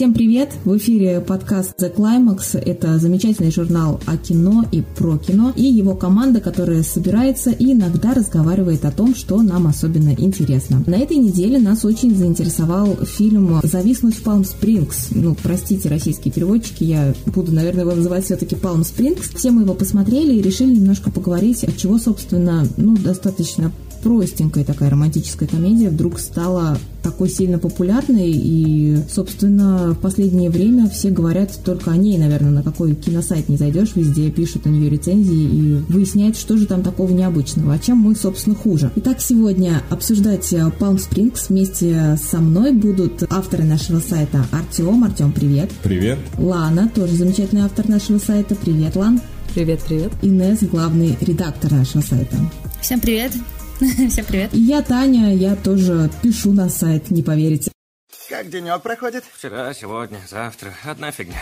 Всем привет! В эфире подкаст The Climax. Это замечательный журнал о кино и про кино. И его команда, которая собирается и иногда разговаривает о том, что нам особенно интересно. На этой неделе нас очень заинтересовал фильм «Зависнуть в Палм Спрингс». Ну, простите, российские переводчики, я буду, наверное, его называть все-таки Палм Спрингс. Все мы его посмотрели и решили немножко поговорить, от чего, собственно, ну, достаточно простенькая такая романтическая комедия вдруг стала такой сильно популярной, и, собственно, в последнее время все говорят только о ней, наверное, на какой киносайт не зайдешь, везде пишут о нее рецензии и выясняют, что же там такого необычного, а чем мы, собственно, хуже. Итак, сегодня обсуждать Palm Springs вместе со мной будут авторы нашего сайта Артем. Артем, привет. Привет. Лана, тоже замечательный автор нашего сайта. Привет, Лан. Привет, привет. Инес, главный редактор нашего сайта. Всем привет. Всем привет. Я Таня, я тоже пишу на сайт, не поверите. Как денек проходит? Вчера, сегодня, завтра. Одна фигня.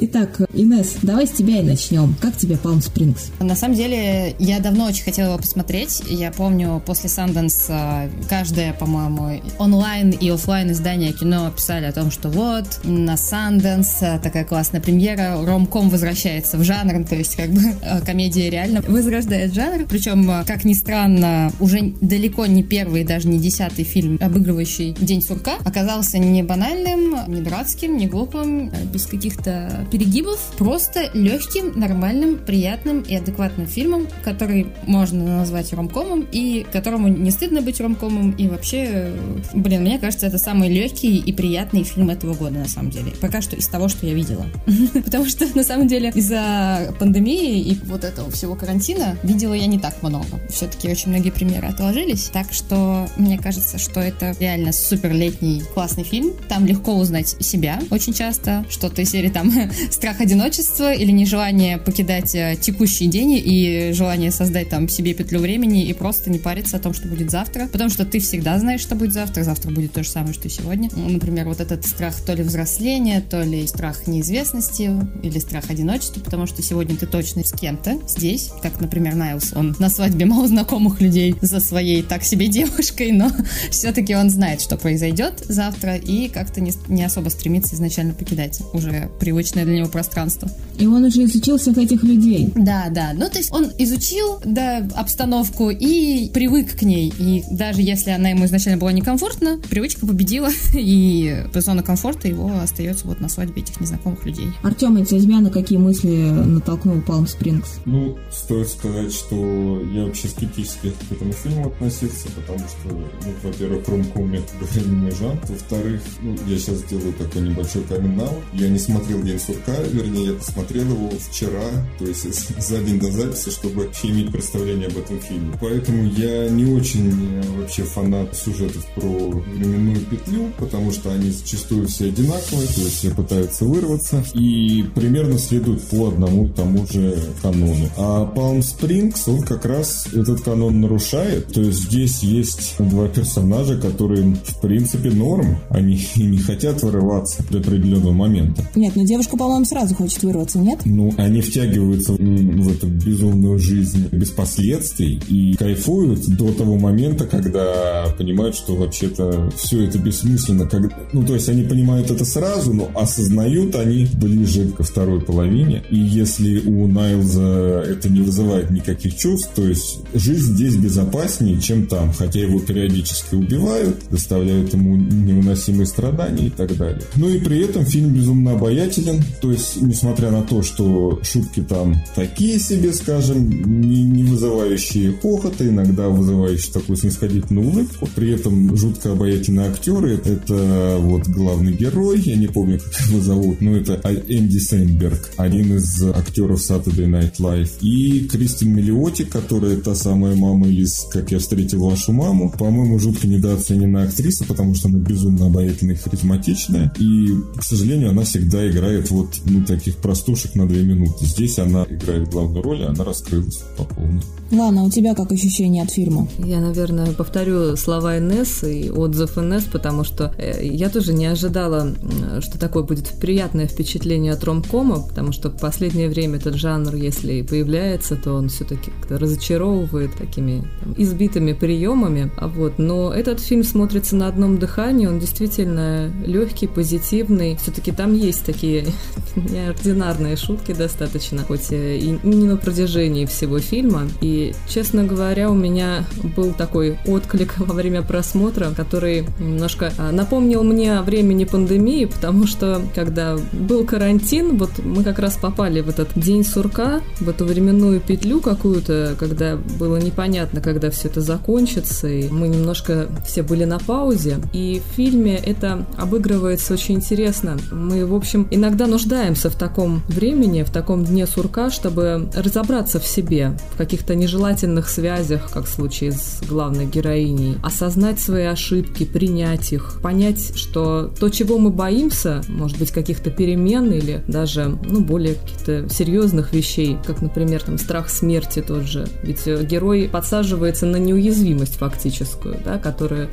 Итак, Инес, давай с тебя и начнем. Как тебе Palm Springs? На самом деле, я давно очень хотела его посмотреть. Я помню, после а, каждое, по-моему, онлайн и офлайн издание кино писали о том, что вот, на а, такая классная премьера, ромком возвращается в жанр, то есть как бы а, комедия реально возрождает жанр. Причем, как ни странно, уже далеко не первый, даже не десятый фильм, обыгрывающий День сурка, оказался не банальным, не дурацким, не глупым, без каких-то перегибов просто легким, нормальным, приятным и адекватным фильмом, который можно назвать ромкомом и которому не стыдно быть ромкомом и вообще, блин, мне кажется, это самый легкий и приятный фильм этого года на самом деле. Пока что из того, что я видела. Потому что на самом деле из-за пандемии и вот этого всего карантина видела я не так много. Все-таки очень многие премьеры отложились, так что мне кажется, что это реально супер летний классный фильм. Там легко узнать себя очень часто, что-то из серии там страх одиночества или нежелание покидать э, текущий день и желание создать там себе петлю времени и просто не париться о том, что будет завтра, потому что ты всегда знаешь, что будет завтра, завтра будет то же самое, что и сегодня. Ну, например, вот этот страх то ли взросления, то ли страх неизвестности или страх одиночества, потому что сегодня ты точно с кем-то здесь, как, например, Найлс, он на свадьбе малознакомых людей за своей так себе девушкой, но все-таки он знает, что произойдет завтра и как-то не, не особо стремится изначально покидать уже привычное для него пространство. И он уже изучил всех этих людей. Да, да. Ну, то есть он изучил, да, обстановку и привык к ней. И даже если она ему изначально была некомфортна, привычка победила, и зона комфорта его остается вот на свадьбе этих незнакомых людей. Артем, а тебя на какие мысли натолкнул Палм Спрингс? Ну, стоит сказать, что я вообще скептически к этому фильму относился, потому что, ну, во-первых, ромком, мягко говоря, не мой жанр. Во-вторых, ну, я сейчас сделаю такой небольшой камин Я не смотрел «День сурка», вернее, я посмотрел его вчера, то есть за день до записи, чтобы вообще иметь представление об этом фильме. Поэтому я не очень э, вообще фанат сюжетов про временную петлю, потому что они зачастую все одинаковые, то есть все пытаются вырваться и примерно следуют по одному тому же канону. А Palm Springs, он как раз этот канон нарушает, то есть здесь есть два персонажа, которые в принципе норм, они не хотят вырываться до определенного момента. Нет, но девушка, по-моему, сразу хочет вырваться, нет? Ну, они втягиваются в эту безумную жизнь без последствий и кайфуют до того момента, когда понимают, что вообще-то все это бессмысленно. Как... Ну, то есть они понимают это сразу, но осознают они ближе ко второй половине. И если у Найлза это не вызывает никаких чувств, то есть жизнь здесь безопаснее, чем там, хотя его периодически убивают, доставляют ему невыносимые страдания и так далее. Ну и при этом фильм безумно обаятелен, то есть, несмотря на то, что шутки там такие себе, скажем, не, не вызывающие хохота, иногда вызывающие такую снисходительную улыбку, при этом жутко обаятельные актеры, это вот главный герой, я не помню, как его зовут, но это Энди Сейнберг, один из актеров Saturday Night Live, и Кристин Миллиоти, которая та самая мама из «Как я встретил вашу маму», по-моему, жутко недооцененная актриса, потому что она безумно обаятельная и харизматичная, и, к сожалению, она всегда играет вот, ну, таких простушек на две минуты. Здесь она играет главную роль, и она раскрылась по полной. Ладно, у тебя как ощущение от фильма? Я, наверное, повторю слова Инесс и отзыв Инесс, потому что э, я тоже не ожидала, что такое будет приятное впечатление от ромкома, потому что в последнее время этот жанр, если и появляется, то он все-таки разочаровывает такими там, избитыми приемами. А вот, но этот фильм смотрится на одном дыхании, он действительно легкий, позитивный. Все-таки там есть такие неординарные шутки достаточно, хоть и не на протяжении всего фильма. И честно говоря, у меня был такой отклик во время просмотра, который немножко а, напомнил мне о времени пандемии, потому что когда был карантин, вот мы как раз попали в этот день сурка, в эту временную петлю какую-то, когда было непонятно, когда все это закончится, и мы немножко все были на паузе. И в фильме это обыгрывается очень интересно. Мы, в общем, иногда нуждаемся в таком времени, в таком дне сурка, чтобы разобраться в себе, в каких-то не нежелательных связях, как в случае с главной героиней, осознать свои ошибки, принять их, понять, что то, чего мы боимся, может быть, каких-то перемен или даже, ну, более каких-то серьезных вещей, как, например, там, страх смерти тот же. Ведь герой подсаживается на неуязвимость фактическую, да, которая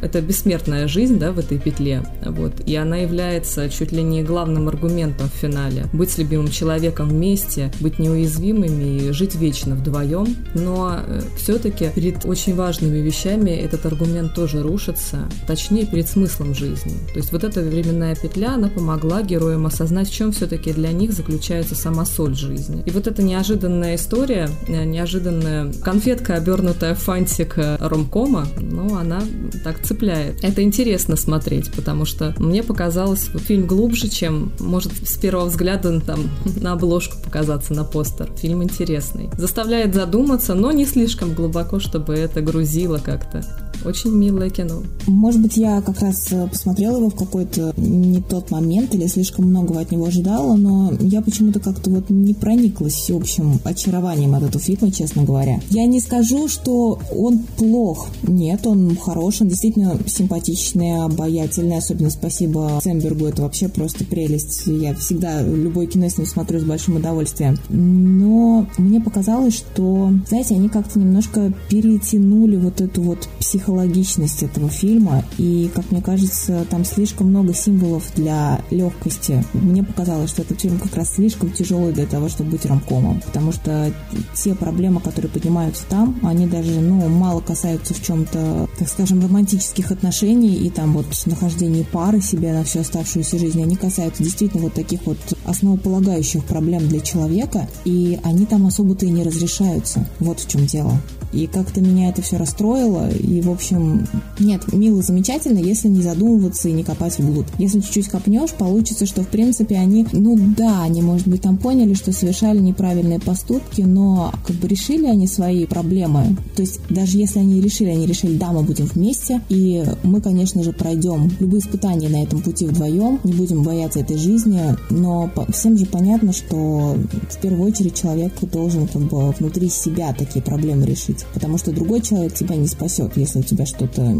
это бессмертная жизнь, да, в этой петле, вот, и она является чуть ли не главным аргументом в финале. Быть с любимым человеком вместе, быть неуязвимыми и жить вечно вдвоем, но э, все-таки перед очень важными вещами этот аргумент тоже рушится, точнее, перед смыслом жизни. То есть вот эта временная петля, она помогла героям осознать, в чем все-таки для них заключается сама соль жизни. И вот эта неожиданная история, э, неожиданная конфетка, обернутая в фантик ромкома, ну, она так цепляет. Это интересно смотреть, потому что мне показалось фильм глубже, чем может с первого взгляда там на обложку показаться на постер. Фильм интересный. Заставляет задуматься, но не слишком глубоко, чтобы это грузило как-то. Очень милое кино. Может быть, я как раз э, посмотрела его в какой-то не тот момент или слишком многого от него ожидала, но я почему-то как-то вот не прониклась всеобщим очарованием от этого фильма, честно говоря. Я не скажу, что он плох. Нет, он хорош, он действительно симпатичный, обаятельный. Особенно спасибо Сэмбергу, это вообще просто прелесть. Я всегда любой кино с ним смотрю с большим удовольствием. Но мне показалось, что, знаете, они как-то немножко перетянули вот эту вот психологичность этого фильма, и, как мне кажется, там слишком много символов для легкости. Мне показалось, что этот фильм как раз слишком тяжелый для того, чтобы быть ромкомом, потому что те проблемы, которые поднимаются там, они даже, ну, мало касаются в чем-то, так скажем, романтических отношений и там вот нахождения пары себе на всю оставшуюся жизнь. Они касаются действительно вот таких вот основополагающих проблем для человека, и они там особо-то и не разрешаются. Вот в чем дело. И как-то меня это все расстроило. И, в общем, нет, мило замечательно, если не задумываться и не копать вглубь. Если чуть-чуть копнешь, получится, что, в принципе, они, ну да, они, может быть, там поняли, что совершали неправильные поступки, но как бы решили они свои проблемы. То есть даже если они решили, они решили, да, мы будем вместе, и мы, конечно же, пройдем любые испытания на этом пути вдвоем, не будем бояться этой жизни, но всем же понятно, что в первую очередь человек должен как бы внутри себя такие проблемы решить потому что другой человек тебя не спасет, если у тебя что-то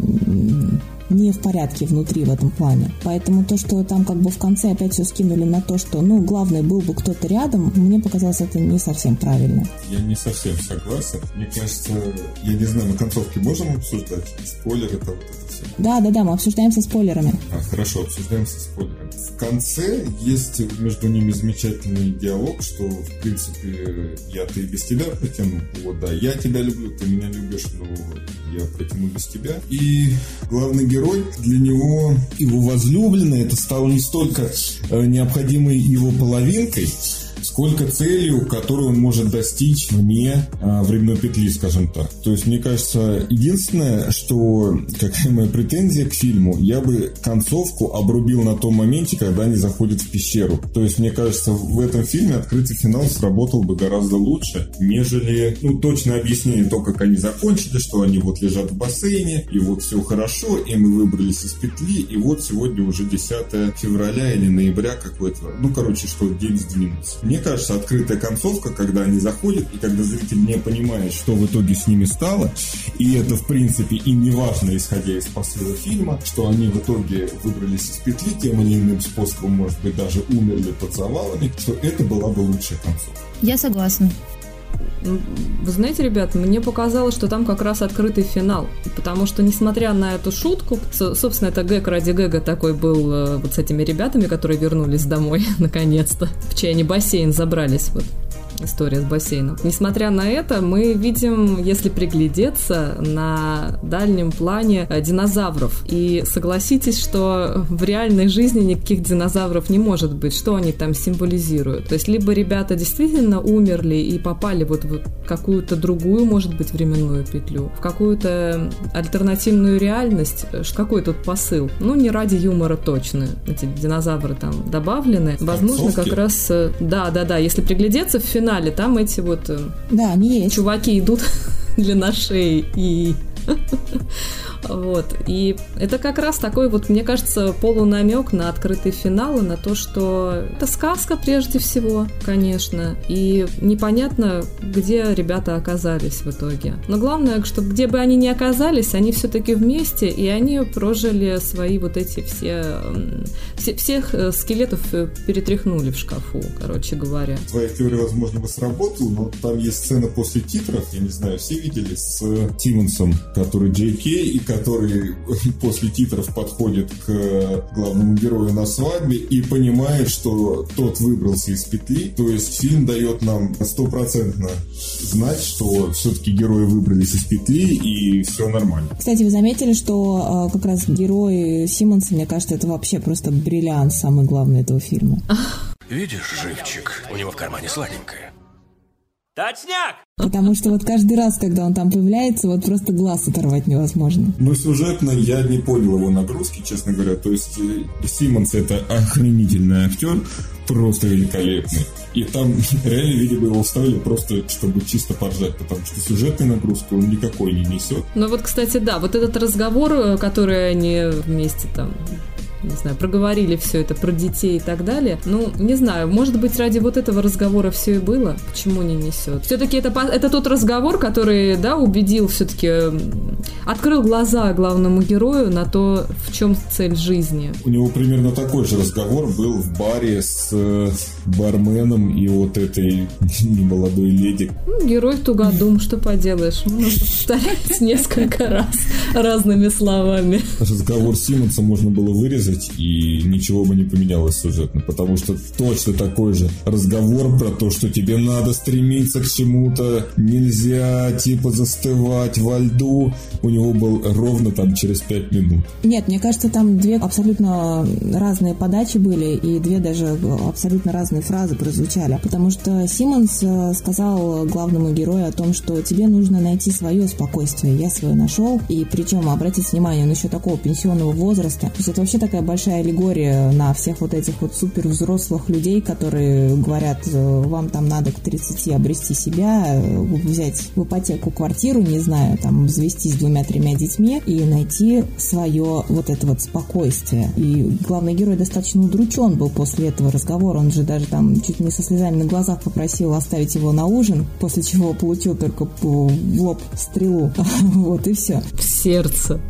не в порядке внутри в этом плане. Поэтому то, что там как бы в конце опять все скинули на то, что, ну, главное, был бы кто-то рядом, мне показалось это не совсем правильно. Я не совсем согласен. Мне кажется, я не знаю, на концовке можем обсуждать? Спойлеры, все. Да, да, да, мы обсуждаем со спойлерами. А, хорошо, обсуждаем со спойлерами. В конце есть между ними замечательный диалог, что, в принципе, я-то и без тебя протяну. Вот, да, я тебя люблю, ты меня любишь, но я протяну без тебя. И главный герой, для него его возлюбленная, это стало не столько э, необходимой его половинкой, сколько целью, которую он может достичь вне а, временной петли, скажем так. То есть, мне кажется, единственное, что какая моя претензия к фильму, я бы концовку обрубил на том моменте, когда они заходят в пещеру. То есть, мне кажется, в этом фильме открытый финал сработал бы гораздо лучше, нежели, ну, точное объяснение то, как они закончили, что они вот лежат в бассейне, и вот все хорошо, и мы выбрались из петли, и вот сегодня уже 10 февраля или ноября какой-то, ну, короче, что день сдвинулся Мне кажется, открытая концовка, когда они заходят, и когда зритель не понимает, что в итоге с ними стало, и это, в принципе, и не важно, исходя из посыла фильма, что они в итоге выбрались из петли тем или иным способом, может быть, даже умерли под завалами, что это была бы лучшая концовка. Я согласна. Вы знаете, ребят, мне показалось, что там как раз открытый финал. Потому что, несмотря на эту шутку, собственно, это гэг ради гэга такой был э, вот с этими ребятами, которые вернулись домой, наконец-то, в чай они бассейн забрались. Вот история с бассейном. Несмотря на это, мы видим, если приглядеться, на дальнем плане э, динозавров. И согласитесь, что в реальной жизни никаких динозавров не может быть. Что они там символизируют? То есть либо ребята действительно умерли и попали вот в какую-то другую, может быть, временную петлю, в какую-то альтернативную реальность. Какой тут посыл? Ну, не ради юмора точно. Эти динозавры там добавлены. Возможно, как раз... Э, да, да, да. Если приглядеться в финал финале там эти вот э, да, они есть. чуваки идут для нашей и вот. И это как раз такой вот, мне кажется, полунамек на открытый финал и на то, что это сказка прежде всего, конечно. И непонятно, где ребята оказались в итоге. Но главное, что где бы они ни оказались, они все-таки вместе, и они прожили свои вот эти все... все всех э, скелетов э, перетряхнули в шкафу, короче говоря. Твоя теория, возможно, бы сработала, но там есть сцена после титров, я не знаю, все видели, с Тиммонсом, который Джей Кей, и который после титров подходит к главному герою на свадьбе и понимает, что тот выбрался из петли. То есть фильм дает нам стопроцентно знать, что все-таки герои выбрались из петли и все нормально. Кстати, вы заметили, что э, как раз герой Симмонса, мне кажется, это вообще просто бриллиант самый главный этого фильма. Видишь, живчик, у него в кармане сладенькое. Точняк! Потому что вот каждый раз, когда он там появляется, вот просто глаз оторвать невозможно. Ну, сюжетно я не понял его нагрузки, честно говоря. То есть э, Симмонс это охренительный актер, просто великолепный. И там реально, видимо, его вставили просто, чтобы чисто поржать, потому что сюжетной нагрузки он никакой не несет. Ну вот, кстати, да, вот этот разговор, э, который они вместе там не знаю, проговорили все это про детей и так далее. Ну, не знаю, может быть, ради вот этого разговора все и было. Почему не несет? Все-таки это, это тот разговор, который, да, убедил все-таки, открыл глаза главному герою на то, в чем цель жизни. У него примерно такой же разговор был в баре с э, барменом и вот этой немолодой леди. Ну, герой тугодум, что поделаешь. Можно повторять несколько раз разными словами. Разговор Симмонса можно было вырезать вырезать, и ничего бы не поменялось сюжетно, потому что точно такой же разговор про то, что тебе надо стремиться к чему-то, нельзя типа застывать во льду, у него был ровно там через пять минут. Нет, мне кажется, там две абсолютно разные подачи были, и две даже абсолютно разные фразы прозвучали, потому что Симмонс э, сказал главному герою о том, что тебе нужно найти свое спокойствие. Я свое нашел, и причем, обратите внимание, он еще такого пенсионного возраста. То есть это вообще такая большая аллегория на всех вот этих вот супер взрослых людей, которые говорят, э, вам там надо к 30 обрести себя, э, взять в ипотеку квартиру, не знаю, там, завестись двумя-тремя детьми и найти свое вот это вот спокойствие. И главный герой достаточно удручен был после этого разговора. Он же даже там чуть не со слезами на глазах попросил оставить его на ужин, после чего получил только в лоб стрелу. Вот и все. В сердце.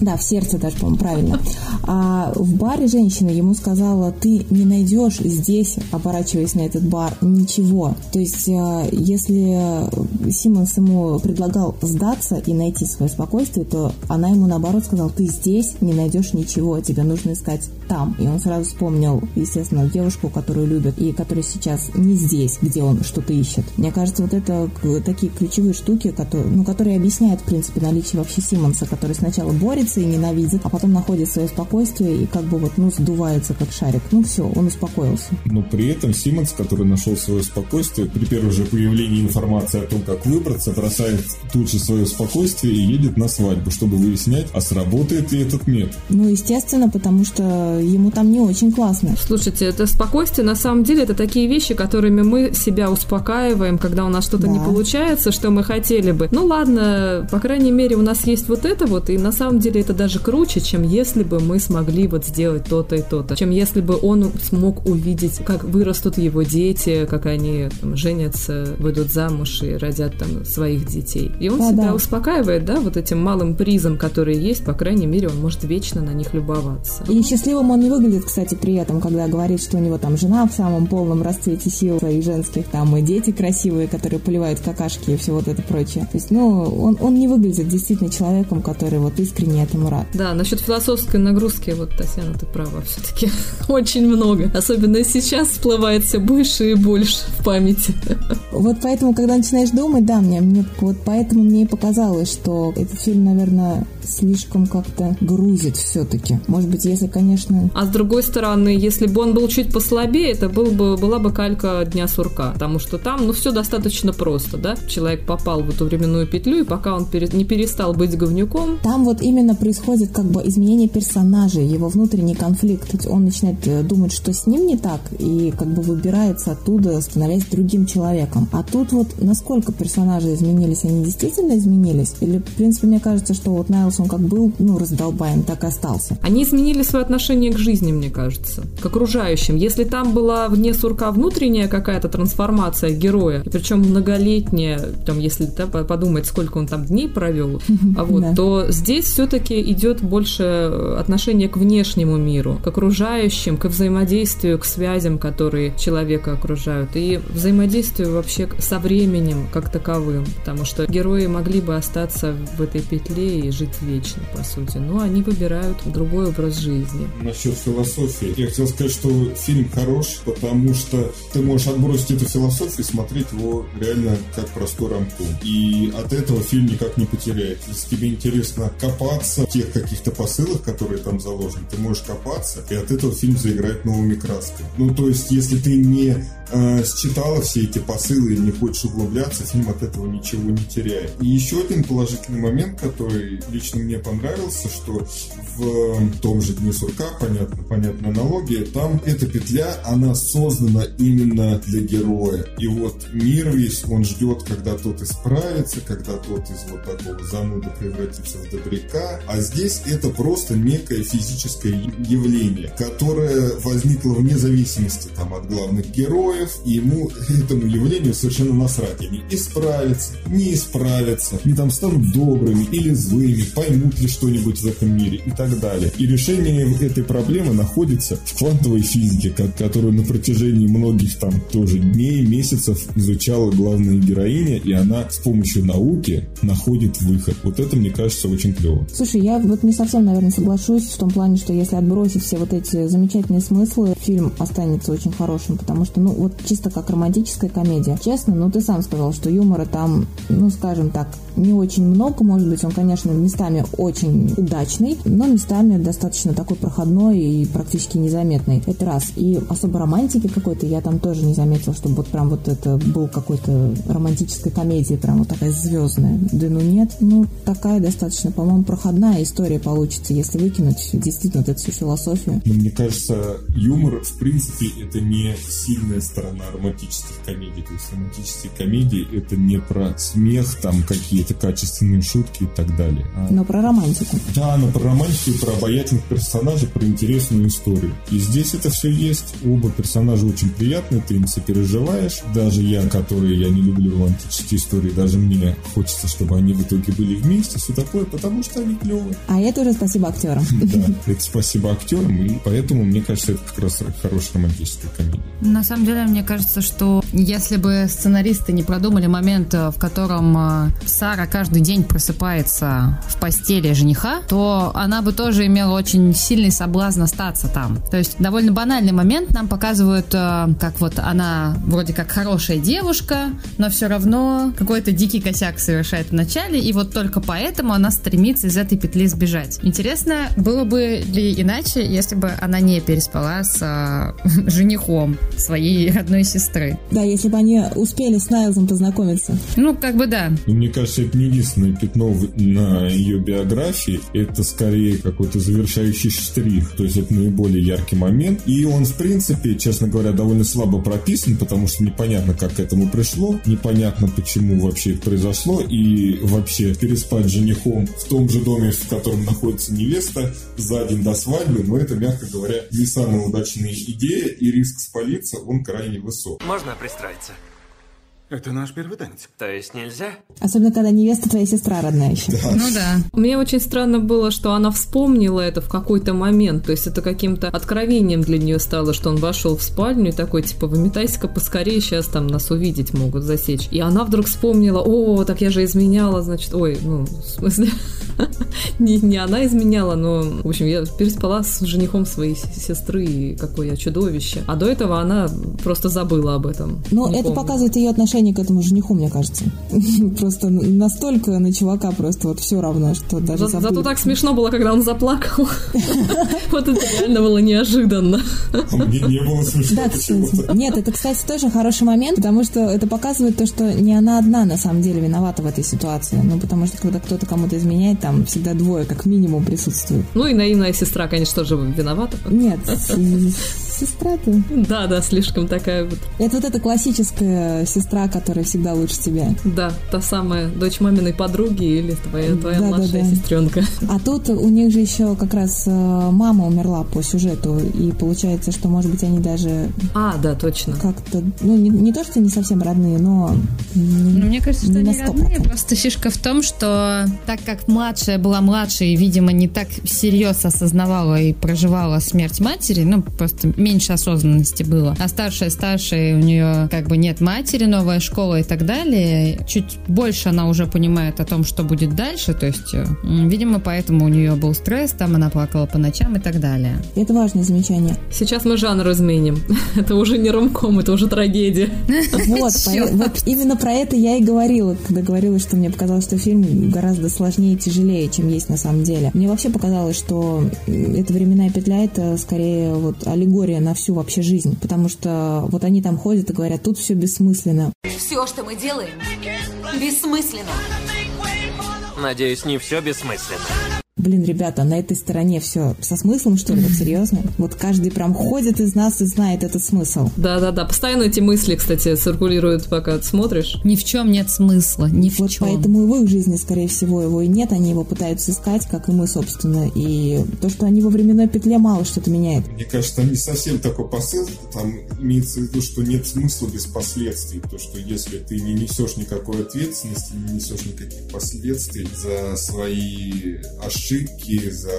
Да, в сердце даже, по-моему, правильно. А в баре женщина ему сказала, ты не найдешь здесь, оборачиваясь на этот бар, ничего. То есть, э, если Симонс ему предлагал сдаться и найти свое спокойствие, то она ему наоборот сказала, ты здесь не найдешь ничего, тебе нужно искать там. И он сразу вспомнил, естественно, девушку, которую любит, и которая сейчас не здесь, где он что-то ищет. Мне кажется, вот это такие ключевые штуки, которые, ну, которые объясняют, в принципе, наличие вообще Симонса, который сначала борется и ненавидит, а потом находит свое спокойствие и как бы вот, ну, сдувается как шарик. Ну, все, он успокоился. Но при этом Симонс, который нашел свое спокойствие, при первом же появлении информации о том, как выбраться, бросает тут же свое спокойствие и едет на свадьбу, чтобы выяснять, а сработает ли этот метод. Ну, естественно, потому что ему там не очень классно. Слушайте, это спокойствие, на самом деле, это такие вещи, которыми мы себя успокаиваем, когда у нас что-то да. не получается, что мы хотели бы. Ну ладно, по крайней мере, у нас есть вот это вот, и на самом деле деле это даже круче, чем если бы мы смогли вот сделать то-то и то-то, чем если бы он смог увидеть, как вырастут его дети, как они там, женятся, выйдут замуж и родят там своих детей. И он да, себя да. успокаивает, да, вот этим малым призом, который есть, по крайней мере, он может вечно на них любоваться. И счастливым он не выглядит, кстати, при этом, когда говорит, что у него там жена в самом полном расцвете сил своих женских, там и дети красивые, которые поливают какашки и все вот это прочее. То есть, ну, он, он не выглядит действительно человеком, который вот искренне этому рад. Да, насчет философской нагрузки, вот, Татьяна, ты права, все-таки очень много. Особенно сейчас всплывает все больше и больше в памяти. Вот поэтому, когда начинаешь думать, да, мне, мне вот поэтому мне и показалось, что этот фильм, наверное, слишком как-то грузит все-таки. Может быть, если, конечно... А с другой стороны, если бы он был чуть послабее, это был бы, была бы калька Дня сурка, потому что там, ну, все достаточно просто, да? Человек попал в эту временную петлю, и пока он пере... не перестал быть говнюком... Там вот именно происходит как бы изменение персонажа, его внутренний конфликт. Он начинает э, думать, что с ним не так, и как бы выбирается оттуда, становясь другим человеком. А тут вот насколько персонажи изменились, они действительно изменились? Или, в принципе, мне кажется, что вот Найлс, он как был, ну, раздолбаем, так и остался. Они изменили свое отношение к жизни, мне кажется, к окружающим. Если там была вне сурка внутренняя какая-то трансформация героя, причем многолетняя, там, если да, подумать, сколько он там дней провел, а вот, то здесь все-таки идет больше отношение к внешнему миру, к окружающим, к взаимодействию, к связям, которые человека окружают, и взаимодействию вообще со временем как таковым, потому что герои могли бы остаться в этой петле и жить вечно, по сути, но они выбирают другой образ жизни. Насчет философии. Я хотел сказать, что фильм хорош, потому что ты можешь отбросить эту философию и смотреть его реально как простой рамком. И от этого фильм никак не потеряет. Если тебе интересно копаться тех каких-то посылах, которые там заложены, ты можешь копаться, и от этого фильм заиграет новыми красками. Ну, то есть, если ты не э, считала все эти посылы и не хочешь углубляться, фильм от этого ничего не теряет. И еще один положительный момент, который лично мне понравился, что в том же Дне сурка, понятно, понятная аналогия, там эта петля, она создана именно для героя. И вот мир весь, он ждет, когда тот исправится, когда тот из вот такого зануда превратится в добряка. А здесь это просто некое физическое явление, которое возникло вне зависимости там, от главных героев, и ему, этому явлению совершенно насрать. Они исправятся, не исправятся, они там станут добрыми или злыми, поймут ли что-нибудь в этом мире и так далее. И решение этой проблемы находится в квантовой физике, которую на протяжении многих там тоже дней, месяцев изучала главная героиня, и она с помощью науки находит выход. Вот это, мне кажется, очень клево. Слушай, я вот не совсем, наверное, соглашусь в том плане, что если отбросить все вот эти замечательные смыслы, фильм останется очень хорошим, потому что, ну, вот чисто как романтическая комедия. Честно, ну, ты сам сказал, что юмора там, ну, скажем так, не очень много, может быть, он, конечно, местами очень удачный, но местами достаточно такой проходной и практически незаметный. Это раз. И особо романтики какой-то я там тоже не заметила, чтобы вот прям вот это был какой-то романтической комедии, прям вот такая звездная. Да ну нет, ну такая достаточно, по-моему, проходная история получится, если выкинуть действительно вот эту всю философию. Но мне кажется, юмор, в принципе, это не сильная сторона романтических комедий. То есть романтические комедии это не про смех, там какие-то качественные шутки и так далее. А... Но про романтику. Да, но про романтику, про обаятельных персонажей, про интересную историю. И здесь это все есть. Оба персонажа очень приятные, ты им сопереживаешь. Даже я, который я не люблю романтические истории, даже мне хочется, чтобы они в итоге были вместе, все такое, потому что они клевые. А это уже спасибо актерам. Да, это спасибо актерам, и поэтому, мне кажется, это как раз хорошая романтическая комедия. На самом деле, мне кажется, что если бы сценаристы не продумали момент, в котором э, Сара каждый день просыпается в постели жениха, то она бы тоже имела очень сильный соблазн остаться там. То есть довольно банальный момент нам показывают, э, как вот она вроде как хорошая девушка, но все равно какой-то дикий косяк совершает в начале, и вот только поэтому она стремится из этой петли сбежать. Интересно, было бы ли иначе, если бы она не переспала с э, женихом своей родной сестры. Да, если бы они успели с Найлзом познакомиться. Ну, как бы да. Ну, мне кажется, это не единственное пятно на ее биографии. Это скорее какой-то завершающий штрих. То есть это наиболее яркий момент. И он, в принципе, честно говоря, довольно слабо прописан, потому что непонятно, как к этому пришло. Непонятно, почему вообще это произошло. И вообще переспать с женихом в том же доме, в котором находится невеста, за день до свадьбы. Но это, мягко говоря, не самая удачная идея. И риск спалиться, он крайне высок. Можно пристроиться? Это наш первый танец. То есть нельзя? Особенно, когда невеста твоя сестра родная еще. Ну да. Мне очень странно было, что она вспомнила это в какой-то момент. То есть это каким-то откровением для нее стало, что он вошел в спальню и такой, типа, выметайся-ка поскорее, сейчас там нас увидеть могут, засечь. И она вдруг вспомнила, о, так я же изменяла, значит, ой, ну, в смысле, не, не она изменяла, но, в общем, я переспала с женихом своей сестры, и какое я чудовище. А до этого она просто забыла об этом. Ну, Не это помню. показывает ее отношение к этому жениху, мне кажется. Просто настолько на чувака просто вот все равно, что даже За-. Зато так смешно было, когда он заплакал. Вот это реально было неожиданно. А мне не было смешно Да. Нет, это, кстати, тоже хороший момент, потому что это показывает то, что не она одна на самом деле виновата в этой ситуации. Ну, потому что когда кто-то кому-то изменяет, там всегда двое как минимум присутствуют. Ну и наивная сестра, конечно, тоже виновата. Нет, с- сестра-то. Да, да, слишком такая вот. Это вот эта классическая сестра, которая всегда лучше тебя. Да, та самая дочь маминой подруги или твоя, твоя Да, да, младшая да. сестренка. А тут у них же еще как раз э, мама умерла по сюжету, и получается, что, может быть, они даже А, да, точно. как-то, ну, не, не то, что не совсем родные, но... Ну, мне кажется, что они на 100%. родные. Просто фишка в том, что так как младшая была младше и, видимо, не так всерьез осознавала и проживала смерть матери, ну, просто меньше осознанности было. А старшая, старшая, у нее как бы нет матери, новая школа и так далее. Чуть больше она уже понимает о том, что будет дальше. То есть, э, видимо, поэтому у нее был стресс, там она плакала по ночам и так далее. Это важное замечание. Сейчас мы жанр изменим. Это уже не ромком, это уже трагедия. Вот, вот именно про это я и говорила, когда говорила, что мне показалось, что фильм гораздо сложнее и тяжелее, чем есть на самом деле. Мне вообще показалось, что эта временная петля это скорее вот аллегория на всю вообще жизнь, потому что вот они там ходят и говорят, тут все бессмысленно. Все, что мы делаем, бессмысленно. Надеюсь, не все бессмысленно. Блин, ребята, на этой стороне все со смыслом, что ли, вот серьезно? Вот каждый прям ходит из нас и знает этот смысл. Да-да-да, постоянно эти мысли, кстати, циркулируют, пока ты смотришь. Ни в чем нет смысла, ни в Вот чем. поэтому и в их жизни, скорее всего, его и нет, они его пытаются искать, как и мы, собственно. И то, что они во временной петле, мало что-то меняет. Мне кажется, там не совсем такой посыл. Там имеется в виду, что нет смысла без последствий. То, что если ты не несешь никакой ответственности, не несешь никаких последствий за свои ошибки, за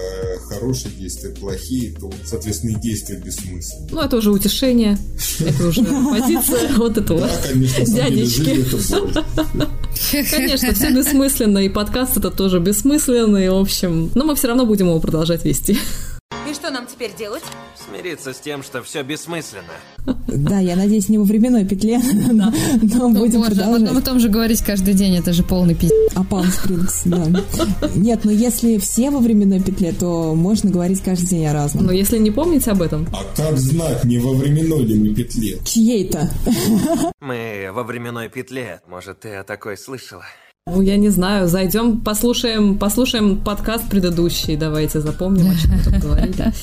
хорошие действия, плохие, то, соответственно, и действия бессмысленны. Ну, это уже утешение, это уже позиция вот этого Да, конечно, дядечки. Конечно, все бессмысленно, и подкаст это тоже бессмысленный, в общем. Но мы все равно будем его продолжать вести. Теперь делать? Смириться с тем, что все бессмысленно. Да, я надеюсь, не во временной петле, но но О, будем боже, одном и продолжать. том же говорить каждый день, это же полный пиздец. А Палм Спрингс, да. Нет, но если все во временной петле, то можно говорить каждый день о разном. Но если не помните об этом, А как знать, не во временной ли мы петле? Чьей-то. Мы во временной петле. Может, ты о такой слышала? Ну, я не знаю, зайдем, послушаем, послушаем подкаст предыдущий, давайте запомним, о чем мы тут говорили.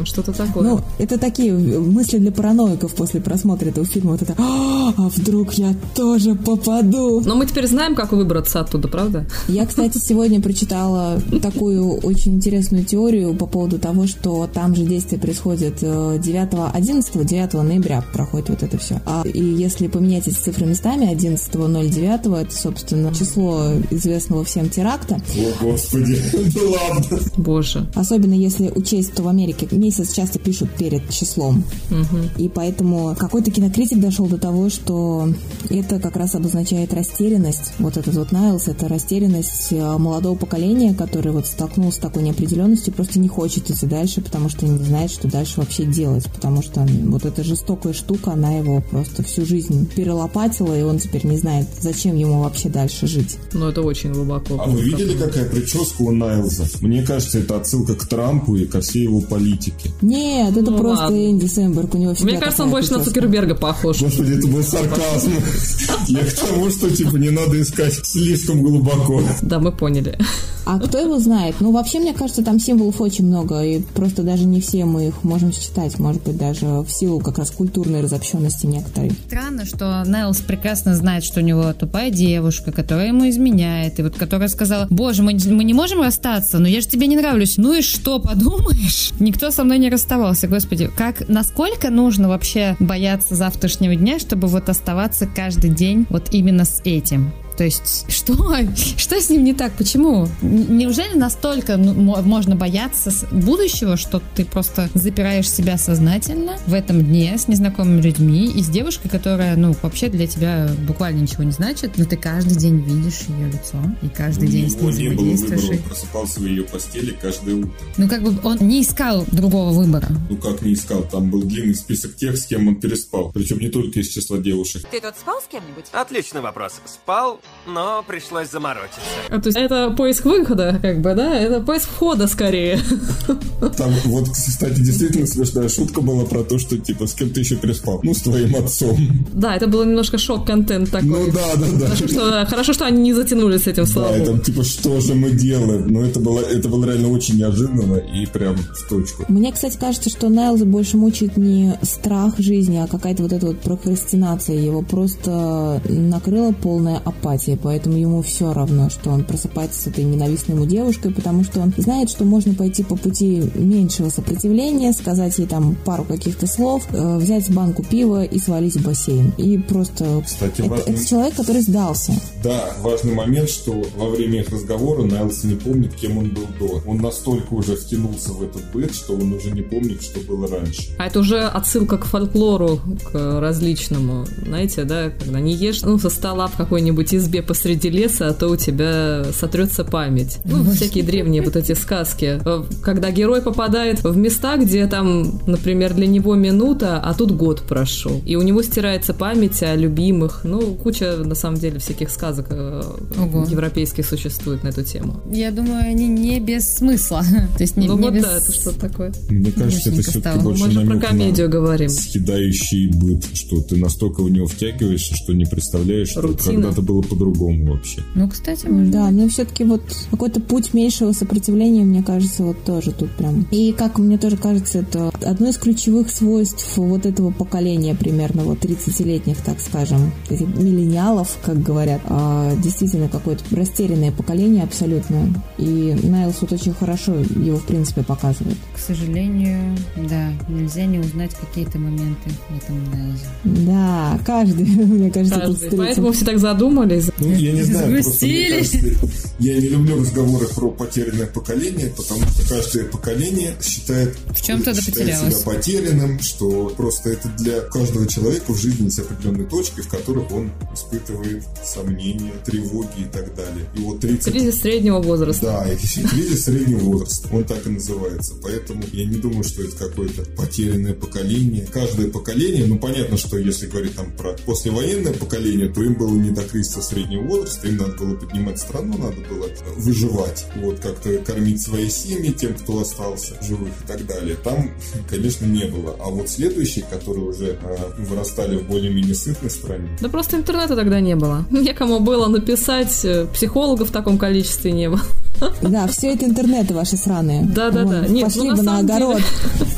Ну, Что-то такое. Ну, это такие мысли для параноиков после просмотра этого фильма. Вот это, «А, а вдруг я тоже попаду? Но мы теперь знаем, как выбраться оттуда, правда? Я, кстати, сегодня прочитала такую очень интересную теорию по поводу того, что там же действие происходит э, 9, 11, 9 ноября проходит вот это все. А, и если поменять эти цифры местами, 11.09, это, собственно, число известного всем теракта. О, Господи, да ладно. Боже. Особенно если учесть, что в Америке месяц часто пишут перед числом. И поэтому какой-то кинокритик дошел до того, что это как раз обозначает растерянность. Вот этот вот Найлс, это растерянность э, молодого поколения, который вот столкнулся с такой неопределенностью, просто не хочет идти дальше, потому что не знает, что дальше вообще делать. Потому что вот эта жестокая штука, она его просто всю жизнь перелопатила, и он теперь не знает, зачем ему вообще дальше жить. Ну, это очень глубоко. А вы видели, какая прическа у Найлза? Мне кажется, это отсылка к Трампу и ко всей его политике. Мультике. Нет, это Ну просто ладно. Энди Сэмберг, у него Мне кажется, он больше на прическа. Цукерберга похож. Господи, это был сарказм. Я к тому, что, типа, не надо искать слишком глубоко. Да, мы поняли. А кто его знает? Ну, вообще, мне кажется, там символов очень много, и просто даже не все мы их можем считать, может быть, даже в силу как раз культурной разобщенности некоторой. Странно, что Найлс прекрасно знает, что у него тупая девушка, которая ему изменяет, и вот которая сказала, боже, мы, мы не можем расстаться, но я же тебе не нравлюсь. Ну и что, подумаешь? Никто со мной не расставался, господи. Как, насколько нужно вообще бояться завтрашнего дня, чтобы вот оставаться каждый день вот именно с этим? То есть, что? Что с ним не так? Почему? Неужели настолько ну, мо- можно бояться будущего, что ты просто запираешь себя сознательно в этом дне с незнакомыми людьми и с девушкой, которая, ну, вообще для тебя буквально ничего не значит, но ты каждый день видишь ее лицо и каждый Ну, день с него ней не было выбора, он просыпался в ее постели каждое утро. Ну, как бы он не искал другого выбора. Ну, как не искал, там был длинный список тех, с кем он переспал. Причем не только из числа девушек. Ты тут спал с кем-нибудь? Отличный вопрос. Спал, но пришлось заморочиться. А, то есть это поиск выхода, как бы, да? Это поиск входа скорее. Там вот, кстати, действительно смешная шутка была про то, что, типа, с кем ты еще переспал? Ну, с твоим отцом. Да, это было немножко шок-контент такой. Ну, да, да, да. Хорошо, что, хорошо, что они не затянули с этим, слава Да, там, типа, что же мы делаем? Но это было, это было реально очень неожиданно и прям в точку. Мне, кстати, кажется, что Найлза больше мучает не страх жизни, а какая-то вот эта вот прокрастинация. Его просто накрыла полная апатия, поэтому ему все равно, что он просыпается с этой ненавистной ему девушкой, потому что он знает, что можно пойти по пути меньшего сопротивления, сказать ей там пару каких-то слов, э, взять банку пива и свалить в бассейн. И просто... Кстати, это, важный- это человек, который сдался. Да, важный момент, что во время их разговора Найлс не помнит, кем он был до. Он настолько уже втянулся в этот быт, что он уже не помнит, что было раньше. А это уже отсылка к фольклору, к различному. Знаете, да, когда не ешь ну, со стола в какой-нибудь избе посреди леса, а то у тебя сотрется память. Ну, всякие древние вот эти сказки. Э, Когда герой попадает в места, где там, например, для него минута, а тут год прошел. И у него стирается память о любимых. Ну, куча, на самом деле, всяких сказок э, Ого. европейских существует на эту тему. Я думаю, они не без смысла. То есть не, ну не вот без... да, это что такое? Мне кажется, это все-таки больше Мы же про комедию на говорим. съедающий быт, что ты настолько в него втягиваешься, что не представляешь, что когда-то было по-другому вообще. Ну, кстати, можно. Да, но все-таки вот какой-то путь меньшего сопротивления, мне кажется, вот тоже тут прям. И как мне тоже кажется, это одно из ключевых свойств вот этого поколения примерно, вот 30-летних, так скажем, этих миллениалов, как говорят. А, действительно, какое-то растерянное поколение абсолютно. И Найлс вот очень хорошо его, в принципе, показывает. К сожалению, да, нельзя не узнать какие-то моменты в этом Найлзе. Да, каждый, мне кажется, тут Каждый. Поэтому все так задумались. Ну, я не знаю, просто мне кажется, я не люблю разговоры про потерянное поколение, потому что каждое поколение считает, В чем-то считает себя потерянным, что просто это для каждого человека в жизни есть определенные точки, в которых он испытывает сомнения, тревоги и так далее. И вот 30 Кризис среднего возраста. Да, и кризис среднего возраста, он так и называется. Поэтому я не думаю, что это какое-то потерянное поколение. Каждое поколение, ну понятно, что если говорить там про послевоенное поколение, то им было не до кризиса среднего возраста, им надо было поднимать страну, надо было выживать, вот как-то кормить свои семьи, тем, кто остался живых и так далее. Там, конечно, не было. А вот следующие, которые уже э, вырастали в более-менее сытной стране, Да просто интернета тогда не было. Некому было написать, э, психологов в таком количестве не было. Да, все это интернеты ваши сраные. Да-да-да. Вон, Нет, Пошли ну, на бы на самом деле- огород.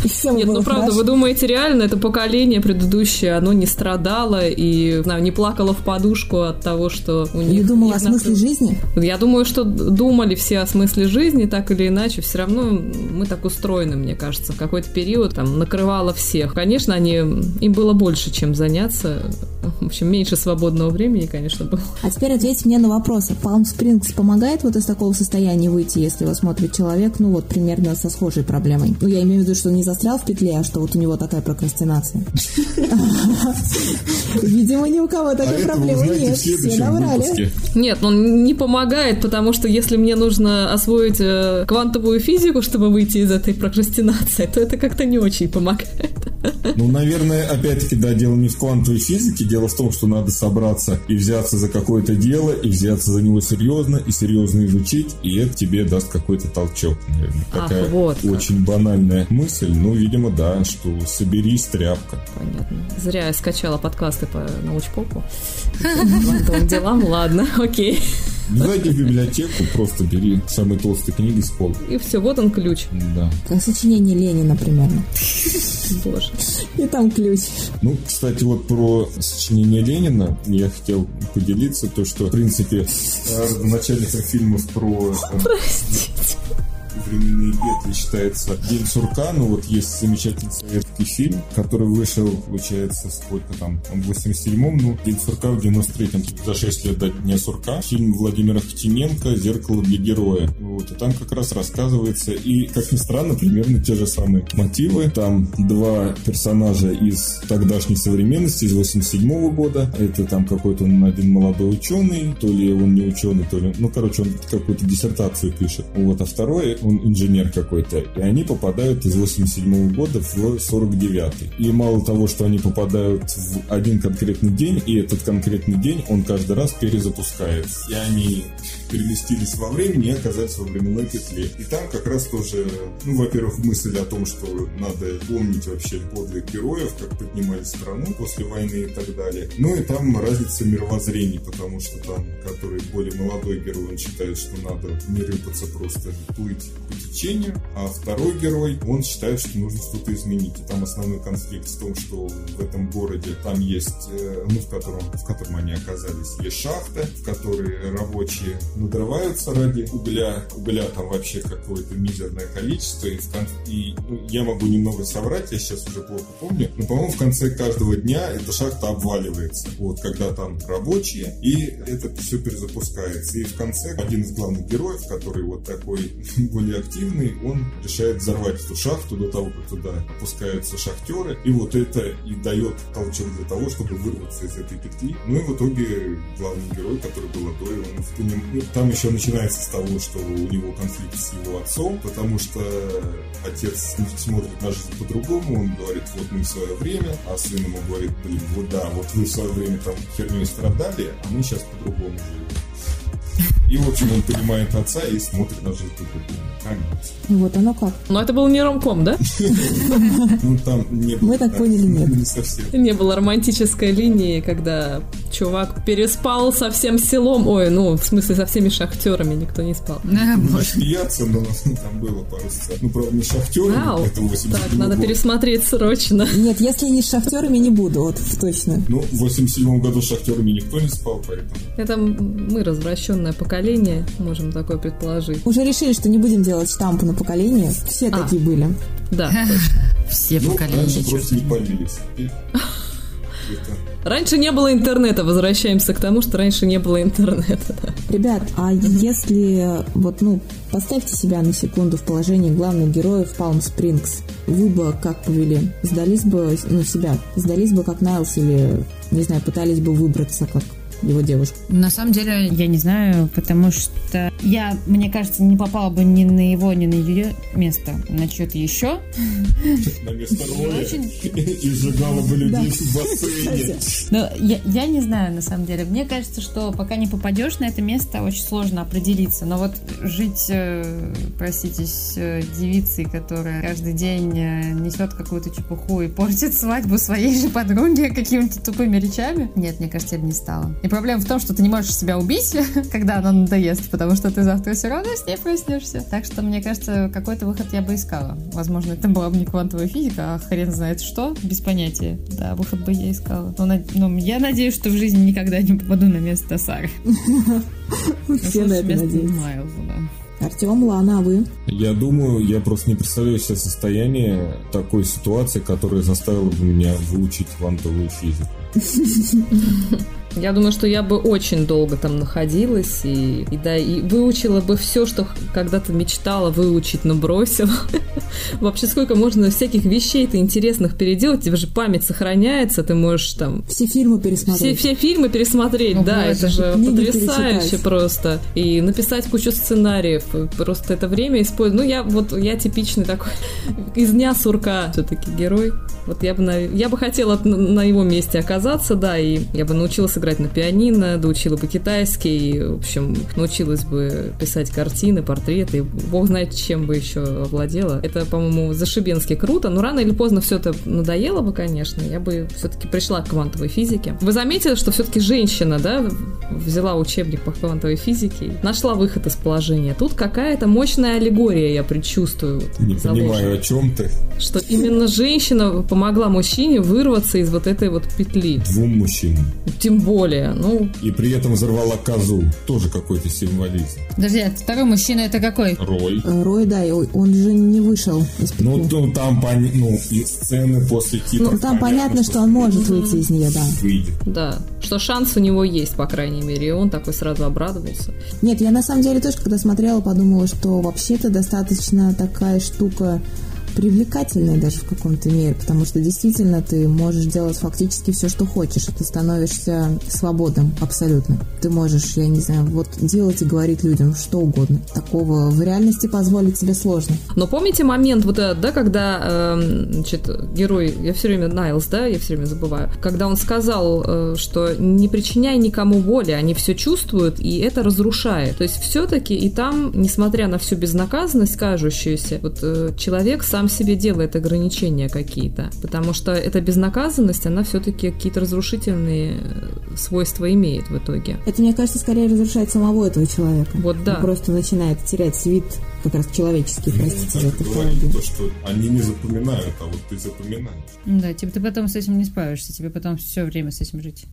Все Нет, было ну правда, хорошо. вы думаете, реально это поколение предыдущее, оно не страдало и, знаю, не плакало в подушку от того, что у них... Не думала о смысле жизни? Я думаю, что думали все о смысле жизни, так или иначе. Все равно мы так устроены, мне кажется. В какой-то период там накрывало всех. Конечно, они, им было больше, чем заняться. В общем, меньше свободного времени, конечно, было. А теперь ответьте мне на вопросы. Palm Springs помогает вот из такого состояния выйти, если его смотрит человек, ну вот примерно со схожей проблемой? Ну, я имею в виду, что не застрял в петле, а что вот у него такая прокрастинация. Видимо, ни у кого а такой вы проблемы нет. Все выпуске. Нет, он не помогает, потому что если мне нужно освоить э, квантовую физику, чтобы выйти из этой прокрастинации, то это как-то не очень помогает. Ну, наверное, опять-таки, да, дело не в квантовой физике, дело в том, что надо собраться и взяться за какое-то дело, и взяться за него серьезно, и серьезно изучить, и это тебе даст какой-то толчок, наверное. Ах, Такая вот как. очень банальная мысль, ну, видимо, да, что соберись, тряпка. Понятно. Зря я скачала подкасты по научпопу. Квантовым делам, ладно, окей. Не зайди в библиотеку, просто бери самые толстые книги с полки. И все, вот он ключ. Да. Как сочинение Ленина примерно. Боже. И там ключ. Ну, кстати, вот про сочинение Ленина я хотел поделиться, то, что, в принципе, родоначальником фильмов про э, Простите. временные петли считается День сурка, но вот есть замечательный советский фильм, который вышел, получается, сколько там, в 87-м, ну, День сурка в 93-м, за 6 лет до Дня сурка. Фильм Владимира Хотиненко «Зеркало для героя». Вот, и там как раз рассказывается, и, как ни странно, примерно те же самые мотивы. Там два персонажа из тогдашней современности, из 87-го года. Это там какой-то он один молодой ученый, то ли он не ученый, то ли... Ну, короче, он какую-то диссертацию пишет. Вот, а второй, он инженер какой-то. И они попадают из 87 года в 49-й. И мало того, что они попадают в один конкретный день, и этот конкретный день, он каждый раз перезапускается. И они переместились во времени и оказались во временной петле. И там как раз тоже, ну, во-первых, мысль о том, что надо помнить вообще подвиг героев, как поднимали страну после войны и так далее. Ну и там разница мировоззрений, потому что там, который более молодой герой, он считает, что надо не рыпаться, просто плыть по течению, а второй герой, он считает, что нужно что-то изменить. И там основной конфликт в том, что в этом городе там есть, э, ну, в котором, в котором они оказались, есть шахта, в которой рабочие надрываются ради угля. Угля там вообще какое-то мизерное количество. И, в кон- и ну, я могу немного соврать, я сейчас уже плохо помню, но, по-моему, в конце каждого дня эта шахта обваливается. Вот, когда там рабочие, и это все перезапускается. И в конце один из главных героев, который вот такой более активный, он решает взорвать эту шахту до того, как туда опускаются шахтеры. И вот это и дает толчок для того, чтобы вырваться из этой петли. Ну и в итоге главный герой, который был Адой, он в ну, там еще начинается с того, что у него конфликт с его отцом, потому что отец смотрит на жизнь по-другому, он говорит, вот мы в свое время, а сын ему говорит, блин, вот да, вот вы в свое время там херней страдали, а мы сейчас по-другому живем. И, в общем, он понимает отца и смотрит на жизнь по-другому. Конец. Вот оно как. Но это был не ромком, да? Ну, там не было... Мы так поняли, нет. Не совсем. Не было романтической линии, когда чувак переспал со всем селом. Ой, ну, в смысле, со всеми шахтерами никто не спал. Смеяться, но там было пару сцен. Ну, правда, не шахтеры, Вау. это 87 Так, надо пересмотреть срочно. Нет, если не с шахтерами, не буду, вот точно. Ну, в 87 году с шахтерами никто не спал, поэтому... Это мы, развращенное поколение, можем такое предположить. Уже решили, что не будем делать штампы на поколение. Все А. такие были. Да. Все Ну, поколения. раньше просто не это- Раньше не было интернета. Возвращаемся к тому, что раньше не было интернета. да. Ребят, а если вот, ну, поставьте себя на секунду в положении главных героев Палм Спрингс. Вы бы как повели? Сдались бы, ну, себя, сдались бы как Найлс или, не знаю, пытались бы выбраться как его девушка? На самом деле, я не знаю, потому что я, мне кажется, не попала бы ни на его, ни на ее место, на чье-то еще. на место и сжигала бы людей в бассейне. Но я, я не знаю, на самом деле. Мне кажется, что пока не попадешь на это место, очень сложно определиться. Но вот жить, э, простите, с э, девицей, которая каждый день э, несет какую-то чепуху и портит свадьбу своей же подруги какими-то тупыми речами, нет, мне кажется, я бы не стала. И проблема в том, что ты не можешь себя убить, когда она надоест, потому что ты завтра все равно с ней проснешься. Так что, мне кажется, какой-то выход я бы искала. Возможно, это была бы не квантовая физика, а хрен знает что, без понятия. Да, выход бы я искала. Но, на- но я надеюсь, что в жизни никогда не попаду на место Сары. Все на это Место надеются. Артем, Лана, а вы? Я думаю, я просто не представляю себе состояние такой ситуации, которая заставила бы меня выучить квантовую физику. Я думаю, что я бы очень долго там находилась и, и да, и выучила бы все, что когда-то мечтала выучить, но бросила. Вообще, сколько можно всяких вещей-то интересных переделать, тебе же память сохраняется, ты можешь там... Все фильмы пересмотреть. Все, все фильмы пересмотреть, О, да, боже. это же потрясающе перечитать. просто. И написать кучу сценариев, просто это время использую. Ну, я вот, я типичный такой из дня сурка все-таки герой. Вот я бы, я бы хотела на его месте оказаться, да, и я бы научилась играть на пианино, доучила бы китайский, в общем, научилась бы писать картины, портреты, бог знает, чем бы еще овладела. Это, по-моему, зашибенски круто, но рано или поздно все это надоело бы, конечно, я бы все-таки пришла к квантовой физике. Вы заметили, что все-таки женщина, да, взяла учебник по квантовой физике, нашла выход из положения. Тут какая-то мощная аллегория, я предчувствую. Не заложена понимаю, о чем ты. что именно женщина помогла мужчине вырваться из вот этой вот петли. Двум мужчинам. Тем более, ну, И при этом взорвала козу. Тоже какой-то символизм. Подожди, а второй мужчина это какой? Рой. Рой, да, и он же не вышел из петли. Ну, то там, пони- ну, и сцены после титров. Ну, там понятно, что он может выйти из нее, да. Выйдет. да, что шанс у него есть, по крайней мере, и он такой сразу обрадовался. Нет, я на самом деле тоже, когда смотрела, подумала, что вообще-то достаточно такая штука привлекательная даже в каком-то мере, потому что действительно ты можешь делать фактически все, что хочешь, и ты становишься свободным абсолютно. Ты можешь, я не знаю, вот делать и говорить людям что угодно. Такого в реальности позволить себе сложно. Но помните момент вот этот, да, когда, эм, значит, герой, я все время Найлз, да, я все время забываю, когда он сказал, э, что не причиняй никому боли, они все чувствуют, и это разрушает. То есть все-таки и там, несмотря на всю безнаказанность кажущуюся, вот э, человек сам себе делает ограничения какие-то, потому что эта безнаказанность, она все-таки какие-то разрушительные э, свойства имеет в итоге. Это, мне кажется, скорее разрушает самого этого человека. Вот да. Он просто начинает терять вид как раз человеческий, простите за тавтологию. то, что они не запоминают, а вот ты запоминаешь. Да, типа ты потом с этим не справишься, тебе потом все время с этим жить.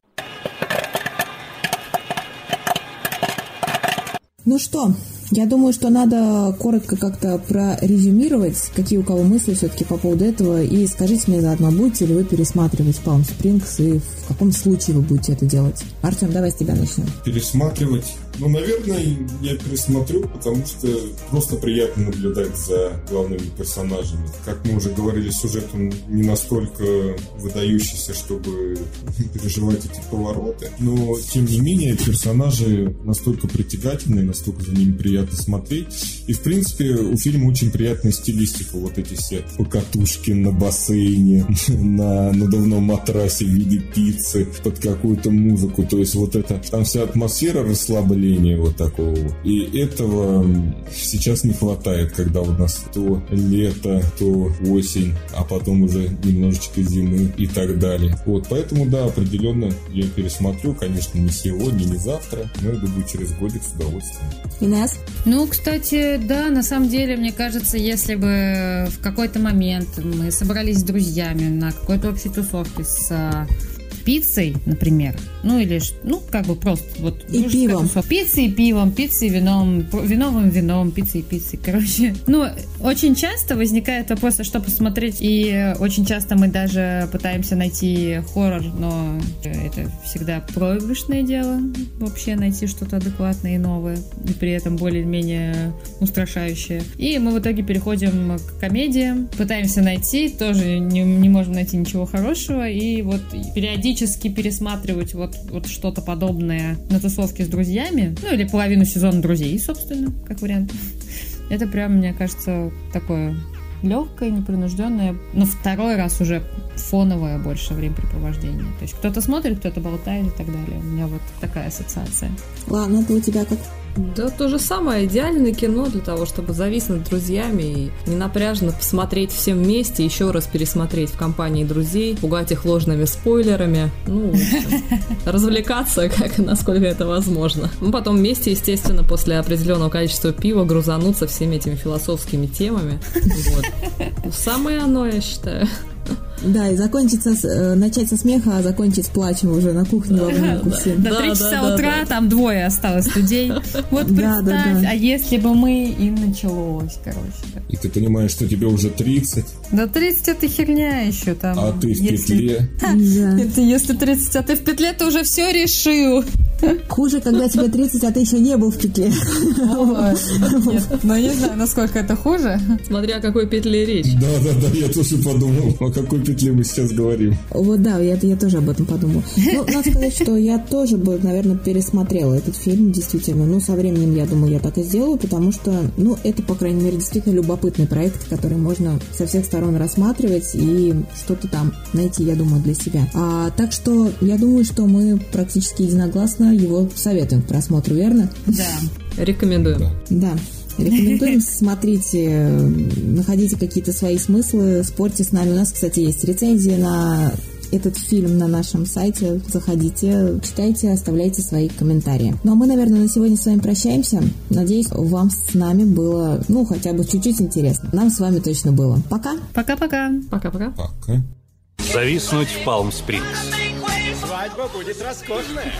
Ну что, я думаю, что надо коротко как-то прорезюмировать, какие у кого мысли все-таки по поводу этого, и скажите мне заодно, будете ли вы пересматривать Palm Springs и в каком случае вы будете это делать. Артем, давай с тебя начнем. Пересматривать. Ну, наверное, я пересмотрю, потому что просто приятно наблюдать за главными персонажами. Как мы уже говорили, сюжет он не настолько выдающийся, чтобы переживать эти повороты. Но, тем не менее, персонажи настолько притягательные, настолько за ними приятно смотреть. И, в принципе, у фильма очень приятная стилистика. Вот эти все покатушки на бассейне, на надувном матрасе в виде пиццы, под какую-то музыку. То есть вот это, там вся атмосфера расслабления вот такого. И этого сейчас не хватает, когда у нас то лето, то осень, а потом уже немножечко зимы и так далее. Вот, поэтому, да, определенно я пересмотрю, конечно, не сегодня, не завтра, но я думаю, через годик с удовольствием. Инесс? Ну, кстати, да, на самом деле, мне кажется, если бы в какой-то момент мы собрались с друзьями на какой-то общей тусовке с а, пиццей, например, ну или, ну, как бы просто вот... И дружеская пивом. Пиццей и пивом, пиццей и вином, виновым вином, пиццей и пиццей, короче. Ну, очень часто возникает вопрос, а что посмотреть, и очень часто мы даже пытаемся найти хоррор, но это всегда проигрышное дело, вообще найти что-то адекватное и новое, и при этом более-менее устрашающее. И мы в итоге переходим к комедиям, пытаемся найти, тоже не, не можем найти ничего хорошего, и вот периодически пересматривать вот, вот что-то подобное на тусовке с друзьями, ну или половину сезона друзей, собственно, как вариант. Это прям, мне кажется, такое легкое, непринужденное, но второй раз уже фоновое больше времяпрепровождение. То есть кто-то смотрит, кто-то болтает и так далее. У меня вот такая ассоциация. Ладно, это у тебя как? Да, то же самое, идеальное кино для того, чтобы зависнуть друзьями и ненапряжно посмотреть все вместе, еще раз пересмотреть в компании друзей, пугать их ложными спойлерами, ну, развлекаться, как насколько это возможно. Ну, потом вместе, естественно, после определенного количества пива грузануться всеми этими философскими темами. Вот. Самое оно, я считаю. Да, и закончится, с- э, начать со смеха, а закончить с плачем уже на кухне во обнимку все. До Да, 3 да, часа утра там двое осталось людей. Вот представь, а если бы мы и началось, короче. И ты понимаешь, что тебе уже 30, Да 30 это херня еще там. а ты в петле. Это если 30, а ты в петле, ты уже все решил. Хуже, когда тебе 30, а ты еще не был в петле. Нет, ну не знаю, насколько это хуже. Смотря о какой петле речь. Да, да, да, я тоже подумал, о какой петле мы сейчас говорим. Вот да, я, я тоже об этом подумала. Ну, надо сказать, что я тоже бы, наверное, пересмотрела этот фильм, действительно. Ну, со временем, я думаю, я так и сделаю, потому что, ну, это, по крайней мере, действительно любопытный проект, который можно со всех сторон рассматривать и что-то там найти, я думаю, для себя. А, так что я думаю, что мы практически единогласно его советуем к просмотру, верно? Да. Рекомендуем. Да. Рекомендуем, смотрите, находите какие-то свои смыслы, спорьте с нами. У нас, кстати, есть рецензия на этот фильм на нашем сайте. Заходите, читайте, оставляйте свои комментарии. Ну а мы, наверное, на сегодня с вами прощаемся. Надеюсь, вам с нами было, ну, хотя бы чуть-чуть интересно. Нам с вами точно было. Пока! Пока-пока. Пока-пока. Пока. Зависнуть в Палм-Спрингс. Свадьба будет роскошная.